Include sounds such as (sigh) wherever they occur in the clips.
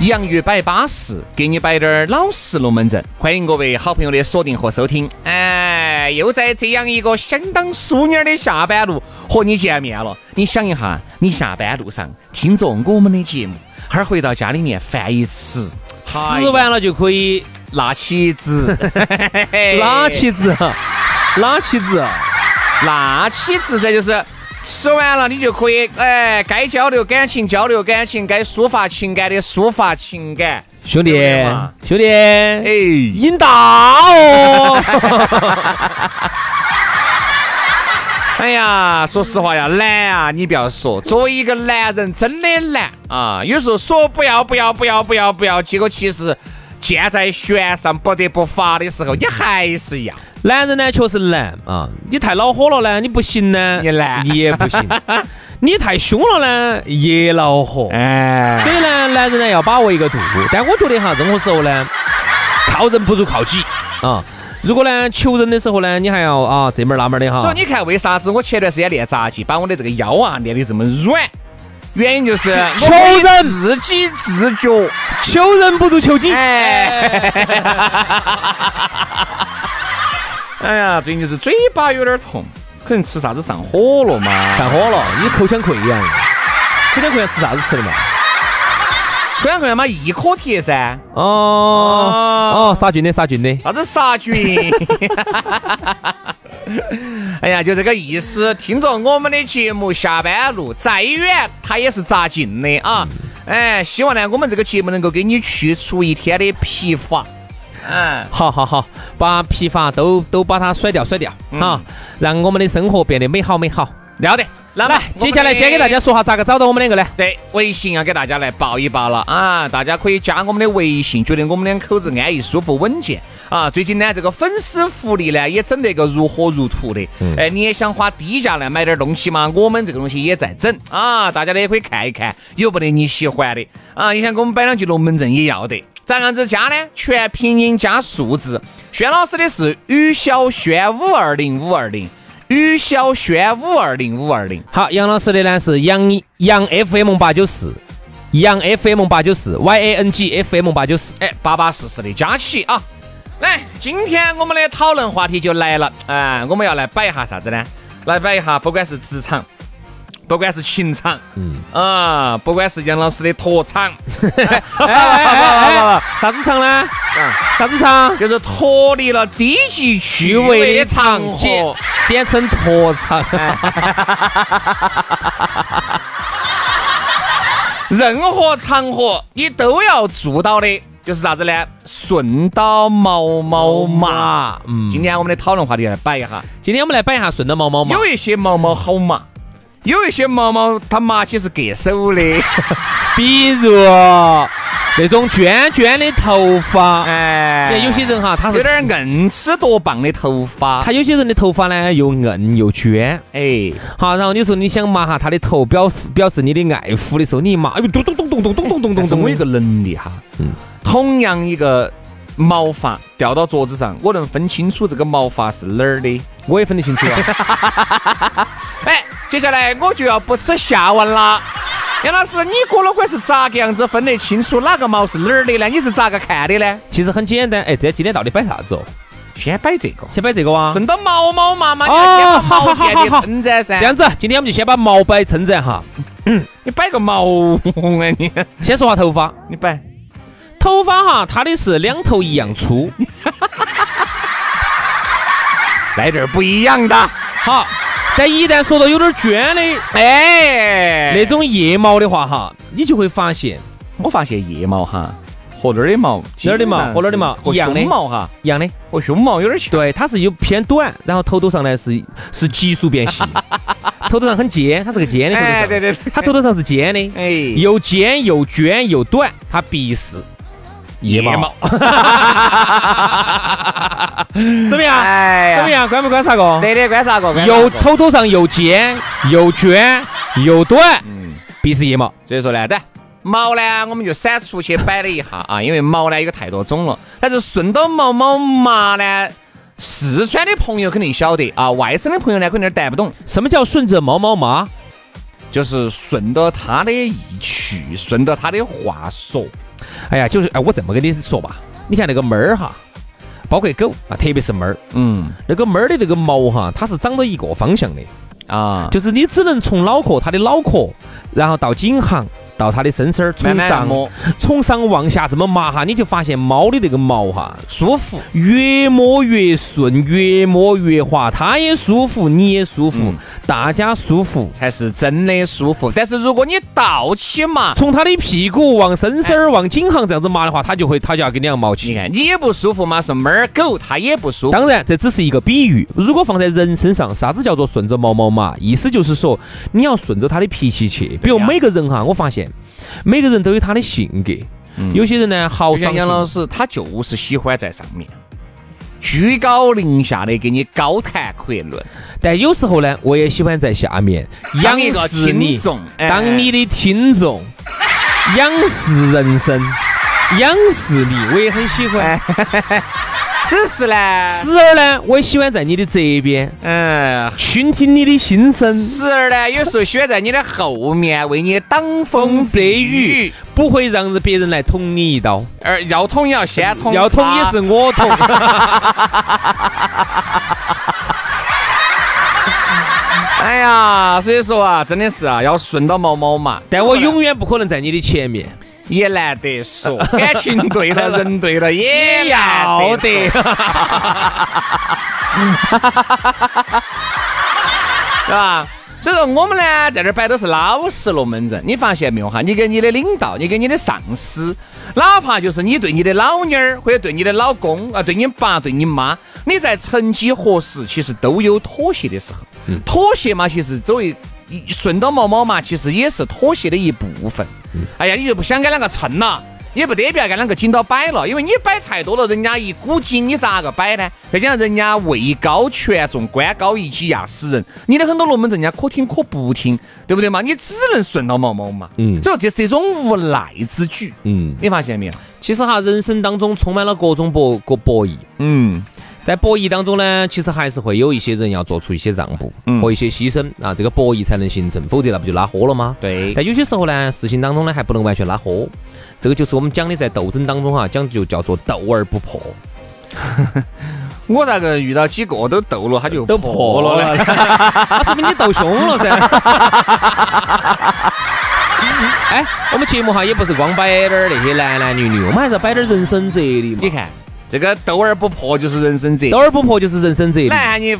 洋芋摆巴适，给你摆点儿老实龙门阵。欢迎各位好朋友的锁定和收听。哎，又在这样一个相当淑女的下班路和你见面了。你想一下，你下班路上听着我们的节目，哈儿回到家里面饭一吃，吃完了就可以拿起子，(laughs) 拿起子？(laughs) 拿起子？拿起子，这就是吃完了你就可以，哎，该交流感情交流感情，该抒发情感的抒发情感。兄弟，兄弟，哎，瘾大哦！(laughs) 哎呀，说实话呀，难啊！你不要说，作为一个男人真的难啊！有时候说不要不要不要不要不要，结果其实箭在弦上不得不发的时候，你还是一样。男人呢，确实难啊！你太恼火了呢，你不行呢，也难你也不行；(laughs) 你太凶了呢，也恼火。哎，所以呢，男人呢要把握一个度。但我觉得哈，任何时候呢，靠人不如靠己啊。如果呢求人的时候呢，你还要啊这门儿那门儿的哈。所以你看，为啥子我前段时间练杂技，把我的这个腰啊练得这么软？原因就是求人自己自觉。求人不如求己。哎，(laughs) 哎呀，最近就是嘴巴有点痛，可能吃啥子上火了嘛？上火了，你口腔溃疡，口腔溃疡吃啥子吃的嘛？口腔溃疡嘛，一颗铁噻。哦哦，杀菌的杀菌的。啥子杀菌？(laughs) 哎呀，就这个意思。听着我们的节目，下班路再远，它也是扎近的啊。哎，希望呢，我们这个节目能够给你去除一天的疲乏。嗯，好好好，把疲乏都都把它甩掉甩掉啊，让我们的生活变得美好美好。了得。那么来，接下来先给大家说下咋个找到我们两个呢？对，微信要给大家来报一报了啊！大家可以加我们的微信，觉得我们两口子安逸、舒服、稳健啊。最近呢，这个粉丝福利呢也整得个如火如荼的。哎，你也想花低价来买点东西吗？我们这个东西也在整啊，大家呢也可以看一看，有不得你喜欢的啊？你想给我们摆两句龙门阵也要得。咋样子加呢？全拼音加数字。轩老师的是于小轩五二零五二零。于小轩五二零五二零，好，杨老师的呢是杨杨 FM 八九四，杨 FM 八九四，Y A N G F M 八九四，哎，八八四四的加起啊！来，今天我们的讨论话题就来了，啊，我们要来摆一下啥子呢？来摆一下，不管是职场，不管是情场，嗯啊，不管是杨老师的脱场，(laughs) 哎哎哎，啥子场呢？啥子场？就是脱离了低级趣趣味的场合。简称脱场。(laughs) 任何场合你都要做到的，就是啥子呢？顺到毛毛马。嗯，今天我们的讨论话题来摆一下。今天我们来摆一下顺到毛毛嘛。有一些毛毛好麻，有一些毛毛它麻起是割手的。(laughs) 比如那种卷卷的头发，哎。有些人哈，他是有点硬吃多棒的头发。他有些人的头发呢又硬又卷，哎，好，然后你说你想麻哈他的头，表示表示你的爱抚的时候，你一麻，哎呦，咚咚咚咚咚咚咚咚咚是我有个能力哈，嗯，同样一个毛发掉到桌子上，我能分清楚这个毛发是哪儿的。我也分得清楚啊。(laughs) 哎，接下来我就要不耻下问了。杨老师，你哥老倌是咋个样子分得清楚哪个毛是哪儿的呢？你是咋个看的呢？其实很简单，哎，这今天到底摆啥子哦？先摆这个，先摆这个哇。顺到毛毛嘛嘛，你先把毛好好建立好好称赞噻。(laughs) 这样子，今天我们就先把毛摆称赞哈。嗯你摆个毛啊你！先说下头发，你摆，头发哈，它的是两头一样粗。(laughs) 来点儿不一样的。好，(laughs) 但一旦说到有点卷的哎，那种腋毛的话哈，你就会发现我发现腋毛哈和那儿的毛，那儿的毛和那儿的毛？和一样的胸毛哈一样的。和胸毛有点像。对，它是有偏短，然后头头上呢是是急速变细，(laughs) 头头上很尖，它是个尖的头头上。哎对对对。它头头上是尖的，哎。又尖又卷又短，它必是腋毛。(laughs) 怎么样？哎呀怎么样？观不观察过？对的，观察过，又过头头上又尖又卷又短，嗯，必是腋毛。所以说呢，对毛呢，我们就删除去摆了一下啊，因为毛呢有太多种了。但是顺到毛毛麻呢，四川的朋友肯定晓得啊，外省的朋友呢可能有点带不懂，什么叫顺着毛毛麻？就是顺着他的意趣，顺着他的话说。哎呀，就是哎，我这么跟你说吧，你看那个猫儿哈，包括狗啊，特别是猫儿，嗯。那个猫儿的这个毛哈，它是长到一个方向的，啊，就是你只能从脑壳它的脑壳，然后到颈项，到它的身身儿，从上摸从上往下这么麻哈，你就发现猫的这个毛哈，舒服。越摸越顺，越摸越滑，它也舒服，你也舒服，大家舒服。才是真的舒服，但是如果你倒起嘛，从它的屁股往身身儿、往颈行这样子麻的话，它就会，它就要给你要毛起。你看你也不舒服嘛，是猫儿狗它也不舒服。当然，这只是一个比喻。如果放在人身上，啥子叫做顺着毛毛麻？意思就是说，你要顺着他的脾气去。比如每个人哈，我发现每个人都有他的性格。有些人呢豪爽，杨老师，他就是喜欢在上面。居高临下的给你高谈阔论。但有时候呢，我也喜欢在下面。仰视你当你的听众，仰视人生，仰视你，我也很喜欢。(laughs) 只是呢，时而呢，我也喜欢在你的这边嗯，倾听你的心声。时而呢，有时候喜欢在你的后面为你挡风遮雨雨，，不会让别人来捅你一刀，而要捅也要先捅，要捅也是。我捅。(laughs) 哎呀，所以说啊，真的是啊，要顺到毛毛嘛。但我永远不可能在你的前面，也难得说，感情对了，人对了，也要得得。(laughs) 是吧？所以说我们呢，在这儿摆都是老实龙门阵。你发现没有哈？你跟你的领导，你跟你的上司，哪怕就是你对你的老妞儿，或者对你的老公啊，对你爸、对你妈，你在曾几何时，其实都有妥协的时候。妥协嘛，其实作为顺到毛毛嘛，其实也是妥协的一部分。哎呀，你就不想跟两个称了。也不得不要跟两个紧到摆了，因为你摆太多了，人家一股劲，你咋个摆呢？再加上人家位高权重，官高一级压死人，你的很多龙门阵，人家可听可不听，对不对嘛？你只能顺到毛毛嘛。嗯所以说这是一种无奈之举。嗯，你发现没有？其实哈，人生当中充满了各种博各博弈。嗯，在博弈当中呢，其实还是会有一些人要做出一些让步嗯和一些牺牲啊，这个博弈才能形成，否则那不就拉豁了吗？对但有些时候呢，事情当中呢还不能完全拉豁，这个就是我们讲的在斗争当中哈，讲究叫做斗而不破，(laughs) 我那个遇到几个都斗了，他就都破破了呢。了，那说明你斗凶了噻。(laughs) 哎，我们节目哈也不是光摆点儿那些男男女女，我们还是要摆点儿人生哲理嘛。你看这个斗而不破就是人生哲斗。而不破就是人生哲理。来，你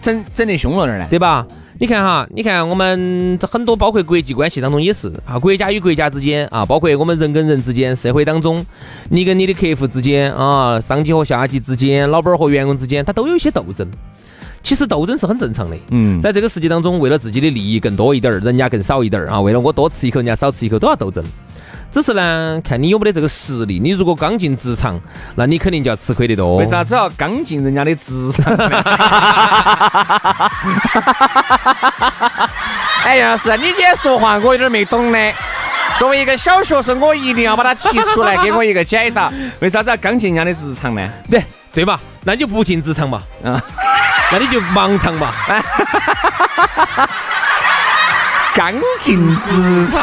整整得凶了点儿呢？对吧？你看哈，你看我们这很多，包括国际关系当中也是啊，国家与国家之间啊，包括我们人跟人之间，社会当中，你跟你的客户之间啊，上级和下级之间，老板和员工之间，他都有一些斗争。其实斗争是很正常的，嗯在这个世界当中，为了自己的利益更多一点儿，人家更少一点儿啊，为了我多吃一口，人家少吃一口，都要斗争。只是呢，看你有没得这个实力。你如果刚进职场，那你肯定就要吃亏得多。为啥子要刚进人家的职场？(laughs) 哎，杨老师，你今天说话我有点没懂呢。作为一个小学生，我一定要把它提出来，给我一个解答。为啥子要刚进人家的职场呢？对对吧？那你就不进职场嘛，啊，那你就盲场嘛。(laughs) 刚劲直肠。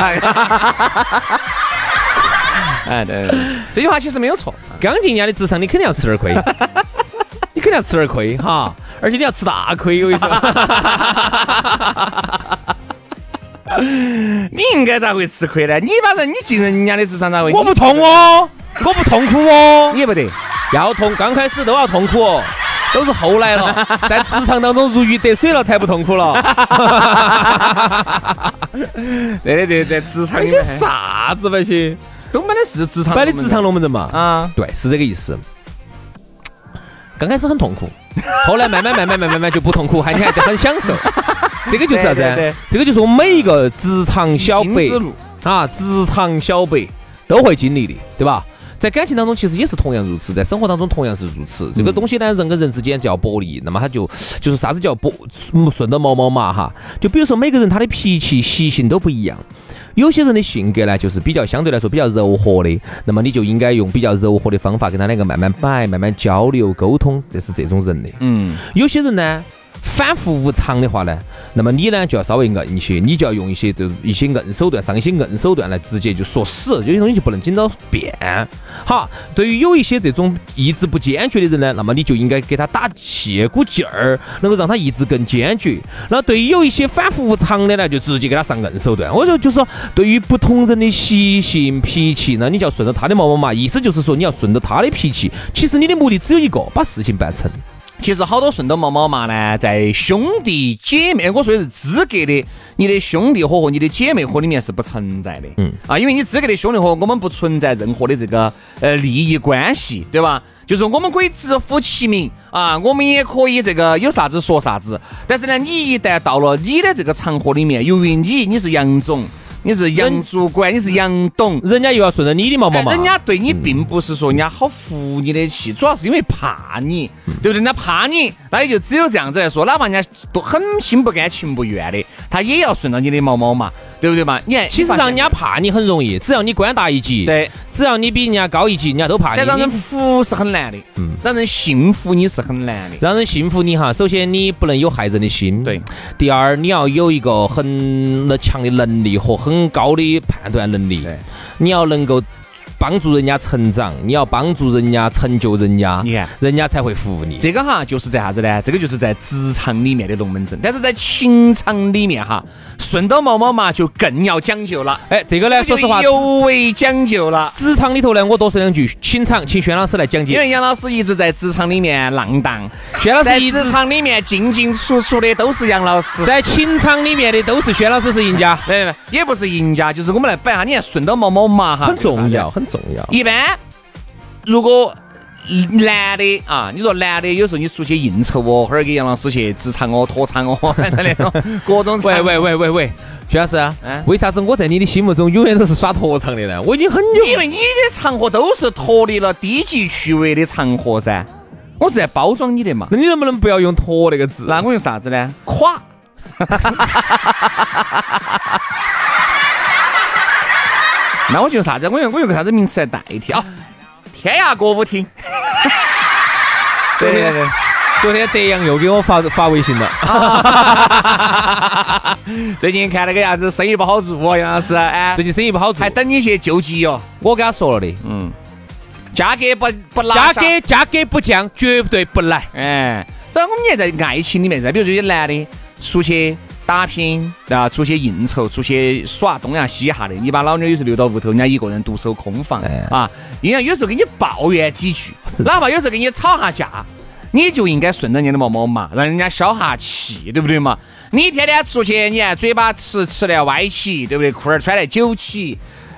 (laughs) 哎，对，对这句话其实没有错。刚进人家的职场，你肯定要吃点儿亏，(laughs) 你肯定要吃点儿亏哈，而且你要吃大亏，我跟你说。(laughs) 你应该咋会吃亏呢？你把人你进人家的职场咋会？我不痛哦，我不痛苦哦，你也不得。要痛，刚开始都要痛苦哦，都是后来了，在职场当中如鱼得水了才不痛苦了。(laughs) 对对对对，职场那些啥子那些，都买的是职场，买的职场龙门阵嘛。啊，对，是这个意思。刚开始很痛苦，(laughs) 后来慢慢慢慢慢慢慢就不痛苦，(laughs) 还你还很享受。这个就是啥子？这个就是我们每一个职场小白啊，职场小白都会经历的，对吧？在感情当中，其实也是同样如此，在生活当中同样是如此。这个东西呢，人跟人之间叫博弈，那么它就就是啥子叫薄顺着毛毛嘛哈。就比如说每个人他的脾气习性都不一样，有些人的性格呢，就是比较相对来说比较柔和的，那么你就应该用比较柔和的方法跟他两个慢慢摆、慢慢交流沟通，这是这种人的。嗯，有些人呢，反复无常的话呢，那么你呢就要稍微硬一些，你就要用一些这一些硬手段，上一些硬手段来直接就说死，有些东西就不能紧到变。好，对于有一些这种意志不坚决的人呢，那么你就应该给他打气鼓劲儿，能够让他意志更坚决。那对于有一些反复无常的呢，就直接给他上硬手段。我就就说，对于不同人的习性脾气呢，你就要顺着他的毛毛嘛，意思就是说你要顺着他的脾气。其实你的目的只有一个，把事情办成。其实好多顺德毛毛嘛呢，在兄弟姐妹，我说的是资格的，你的兄弟伙和你的姐妹伙里面是不存在的。嗯啊，因为你资格的兄弟伙，我们不存在任何的这个呃利益关系，对吧？就是我们可以直呼其名啊，我们也可以这个有啥子说啥子。但是呢，你一旦到了你的这个场合里面，由于你你是杨总，你是杨主管，你是杨董，人家又要顺着你的毛毛人家对你并不是说人家好服你的气，主要是因为怕你，对不对？人家怕你，那也就只有这样子来说，哪怕人家都很心不甘情不愿的，他也要顺着你的毛毛嘛，对不对嘛？你看，其实让人家怕你很容易，只要你官大一级，对，只要你比人家高一级，人家都怕你。但让人服是很难的，嗯，让人信服你是很难的。让人信服你哈，首先你不能有害人的心，对。第二，你要有一个很强的能力和很高的判断能力，你要能够帮助人家成长，你要帮助人家成就人家，你看人家才会服你。这个哈，就是在啥子呢？这个就是在职场里面的龙门阵，但是在情场里面哈，顺到毛毛嘛，就更要讲究了。哎，这个呢，说实话，尤为讲究了。职场里头呢，我多说两句，情场请轩老师来讲解因。为杨老师一直在职场里面浪荡，轩老师在一直职场里面进进出出的都是杨老师。在情场里面的都是轩老师是赢家，没没，也不是赢家，就是我们来摆下，你看顺到毛毛嘛哈，很重要，就是很重要。一般如果男的啊，你说男的有时候你出去应酬哦，或者给杨老师去职场哦、拖场哦，那种 (laughs) 各种喂喂喂喂喂，徐老师，嗯为啥子我在你的心目中永远都是耍拖场的呢？我已经很久因为你的场合都是脱离了低级趣味的场合噻，我是在包装你的嘛。那你能不能不要用“拖”那个字？那我用啥子呢？垮。(laughs) 那我就用啥子？我用我用个啥子名词来代替啊？天涯歌舞厅。对对对昨天德阳又给我发发微信了，(laughs) 最近看那个样子，生意不好做哦，杨老师，哎最，近生意不好做还，等你去救急哦。我跟他说了的，嗯，价格不不拉价格价格不降，绝对不来。哎，所以我们也在爱情里面噻，比如这些男的出去打拼啊，出去应酬，出去耍东呀西哈的，你把老妞有时候留到屋头，人家一个人独守空房哎啊，人家有时候给你抱怨几句，(laughs) 哪怕有时候给你吵下架。你就应该顺着人家的毛毛嘛，让人家消下气，对不对嘛？你天天出去，你看嘴巴吃吃的歪起，对不对？裤儿穿的久起，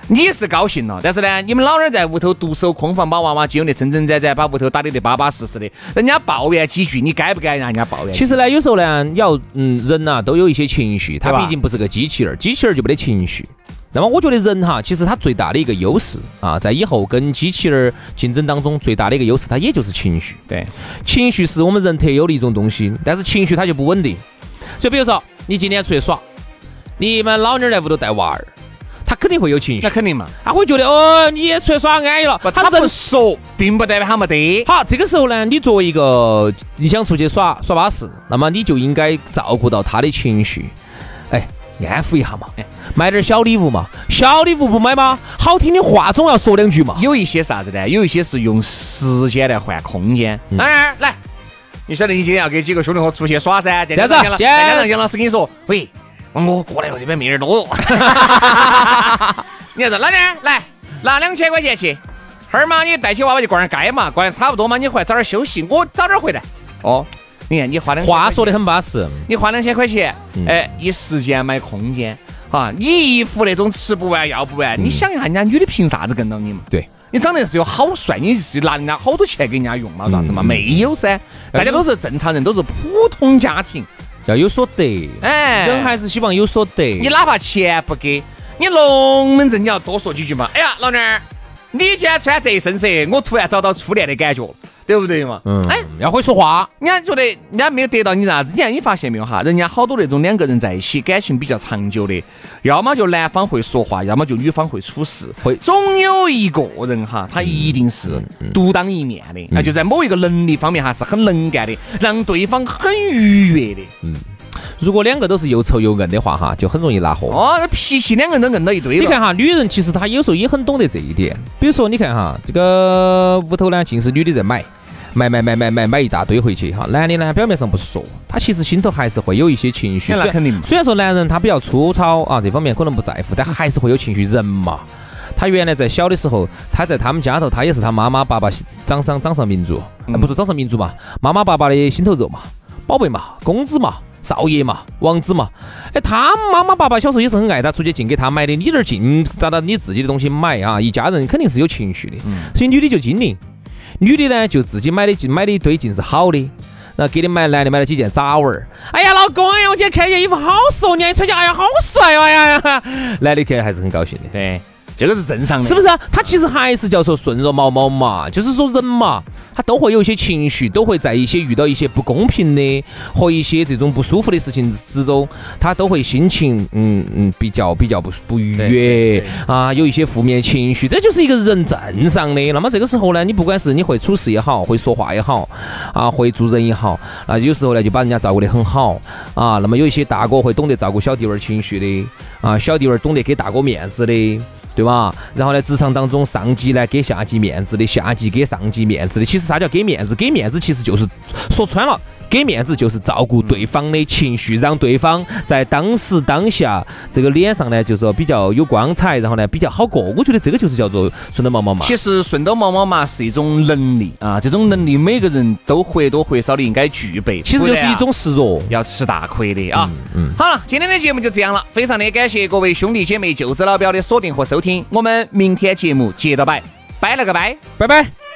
你是高兴了，但是呢，你们老人在屋头独守空房，把娃娃接得真真展展，把屋头打理得巴巴适适的，人家抱怨几句，你该不该让人家抱怨？其实呢，有时候呢，你要嗯，人呐、都有一些情绪，他毕竟不是个机器人儿，机器人儿就没得情绪。那么我觉得人哈，其实他最大的一个优势啊，在以后跟机器人儿竞争当中，最大的一个优势，它也就是情绪。对，情绪是我们人特有的一种东西，但是情绪它就不稳定。就比如说，你今天出去耍，你们老妞儿在屋头带娃儿，他肯定会有情绪那，肯定嘛。他会觉得哦，你也出来耍安逸了，不，他人不说，并不代表他没得。好，这个时候呢，你作为一个你想出去耍耍巴适，那么你就应该照顾到他的情绪。哎，安抚一下嘛，买点小礼物嘛，小礼物不买吗？好听的话总要说两句嘛。有一些啥子呢？有一些是用时间来换空间。当然，来，你晓得你今天要跟几个兄弟伙出去耍噻？这样子，再加上杨老师跟你说，喂，我过来我这边没人多。(laughs) 你看这哪点？来拿两千块钱去，哈儿嘛，你带起娃娃去逛下街嘛，逛的差不多嘛，你回来早点休息，我早点回来。哦，你看你花两话说的很巴适，你花两千块钱，哎，一时间买空间，哈，你衣服那种吃不完要不完，你想一下，人家女的凭啥子跟到你嘛？对，你长得是有好帅，你是拿人家好多钱给人家用嘛？啥子嘛？没有噻，大家都是正常人，都是普通家庭，要有所得，哎，人还是希望有所得。你哪怕钱不给。你龙门阵你要多说几句嘛？哎呀，老娘儿，你今天穿这身色，我突然找到初恋的感觉了，对不对嘛？嗯，哎，要会说话。人家觉得人家没有得到你啥子？你看你发现没有哈？人家好多那种两个人在一起感情比较长久的，要么就男方会说话，要么就女方会处事，会总有一个人哈，他一定是独当一面的，那就在某一个能力方面哈是很能干的，让对方很愉悦的。嗯。如果两个都是又臭又硬的话，哈，就很容易拉货。哦，那脾气两个人都硬到一堆你看哈，女人其实她有时候也很懂得这一点。比如说，你看哈，这个屋头呢，尽是女的在买，买买买买买买一大堆回去哈。男的呢，表面上不说，他其实心头还是会有一些情绪。那肯定。虽然说男人他比较粗糙啊，这方面可能不在乎，但还是会有情绪。人嘛，他原来在小的时候，他在他们家头，他也是他妈妈爸爸掌上掌上明珠，不是掌上明珠嘛，妈妈爸爸的心头肉嘛，宝贝嘛，公子嘛。少爷嘛，王子嘛，哎，他妈妈爸爸小时候也是很爱他，出去净给他买的，你这儿进达到你自己的东西买啊，一家人肯定是有情绪的，所以女的就精灵，女的呢就自己买的净买的一堆尽是好的，然后给你买男的买了几件杂玩儿，哎呀老公，哎呀我今天看件衣服好适合你，穿起哎呀好帅哦，哎呀，男的看还是很高兴的，对。这个是正常的，是不是啊？他其实还是叫做顺着毛毛嘛，就是说人嘛，他都会有一些情绪，都会在一些遇到一些不公平的和一些这种不舒服的事情之中，他都会心情嗯嗯比较比较不不愉悦啊，有一些负面情绪，这就是一个人正常的。那么这个时候呢，你不管是你会处事也好，会说话也好啊，会做人也好，啊有时候呢就把人家照顾得很好啊。那么有一些大哥会懂得照顾小弟娃儿情绪的啊，小弟娃儿懂得给大哥面子的。对吧？然后呢，职场当中上级呢给下级面子的，下级给上级面子的，其实啥叫给面子？给面子其实就是说穿了。给面子就是照顾对方的情绪，让对方在当时当下这个脸上呢，就是说比较有光彩，然后呢比较好过。我觉得这个就是叫做顺兜毛毛嘛。其实顺兜毛毛嘛是一种能力啊，这种能力每个人都或多或少的应该具备。其实就是一种示弱，要吃大亏的啊。嗯。好了，今天的节目就这样了，非常的感谢各位兄弟姐妹、舅子老表的锁定和收听，我们明天节目接着摆，拜了个拜，拜拜。